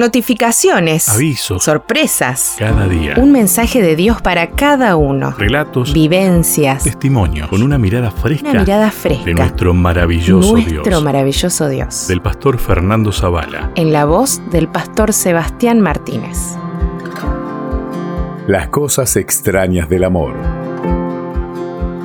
Notificaciones. Avisos. Sorpresas. Cada día. Un mensaje de Dios para cada uno. Relatos. Vivencias. Testimonios. Con una mirada fresca. Una mirada fresca. De nuestro maravilloso Nuestro Dios. maravilloso Dios. Del pastor Fernando Zavala. En la voz del pastor Sebastián Martínez. Las cosas extrañas del amor.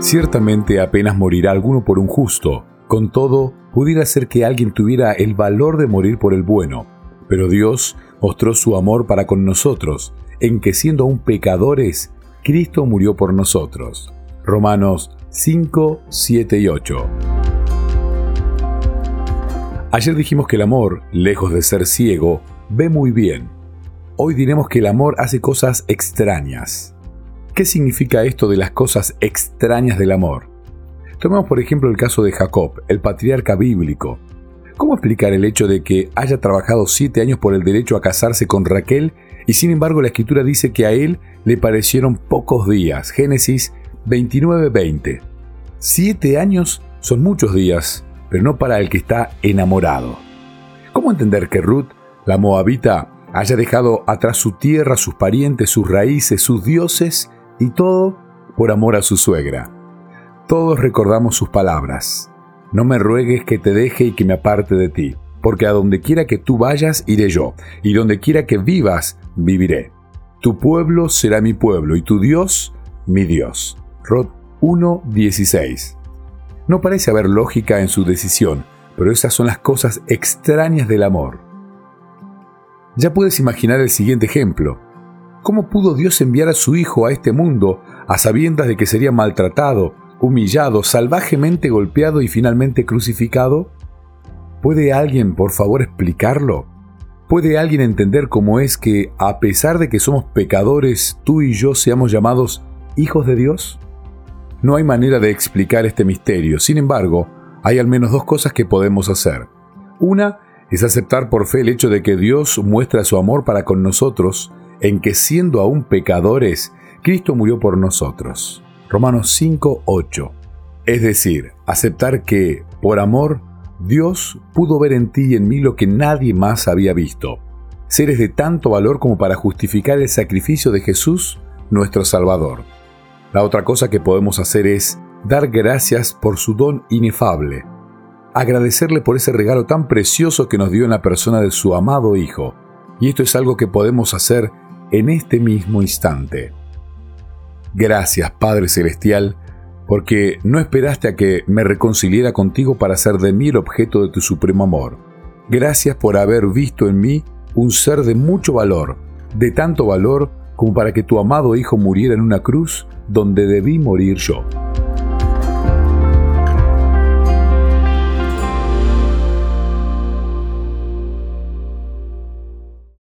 Ciertamente apenas morirá alguno por un justo. Con todo, pudiera ser que alguien tuviera el valor de morir por el bueno. Pero Dios mostró su amor para con nosotros, en que siendo aún pecadores, Cristo murió por nosotros. Romanos 5, 7 y 8. Ayer dijimos que el amor, lejos de ser ciego, ve muy bien. Hoy diremos que el amor hace cosas extrañas. ¿Qué significa esto de las cosas extrañas del amor? Tomemos por ejemplo el caso de Jacob, el patriarca bíblico. ¿Cómo explicar el hecho de que haya trabajado siete años por el derecho a casarse con Raquel y sin embargo la escritura dice que a él le parecieron pocos días? Génesis 29:20. Siete años son muchos días, pero no para el que está enamorado. ¿Cómo entender que Ruth, la moabita, haya dejado atrás su tierra, sus parientes, sus raíces, sus dioses y todo por amor a su suegra? Todos recordamos sus palabras. No me ruegues que te deje y que me aparte de ti, porque a donde quiera que tú vayas iré yo, y donde quiera que vivas viviré. Tu pueblo será mi pueblo y tu Dios mi Dios. Rod 1.16. No parece haber lógica en su decisión, pero esas son las cosas extrañas del amor. Ya puedes imaginar el siguiente ejemplo. ¿Cómo pudo Dios enviar a su Hijo a este mundo a sabiendas de que sería maltratado, humillado, salvajemente golpeado y finalmente crucificado? ¿Puede alguien, por favor, explicarlo? ¿Puede alguien entender cómo es que, a pesar de que somos pecadores, tú y yo seamos llamados hijos de Dios? No hay manera de explicar este misterio, sin embargo, hay al menos dos cosas que podemos hacer. Una es aceptar por fe el hecho de que Dios muestra su amor para con nosotros, en que siendo aún pecadores, Cristo murió por nosotros. Romanos 5, 8. Es decir, aceptar que, por amor, Dios pudo ver en ti y en mí lo que nadie más había visto. Seres de tanto valor como para justificar el sacrificio de Jesús, nuestro Salvador. La otra cosa que podemos hacer es dar gracias por su don inefable. Agradecerle por ese regalo tan precioso que nos dio en la persona de su amado Hijo. Y esto es algo que podemos hacer en este mismo instante. Gracias, Padre Celestial, porque no esperaste a que me reconciliara contigo para hacer de mí el objeto de tu supremo amor. Gracias por haber visto en mí un ser de mucho valor, de tanto valor como para que tu amado Hijo muriera en una cruz donde debí morir yo.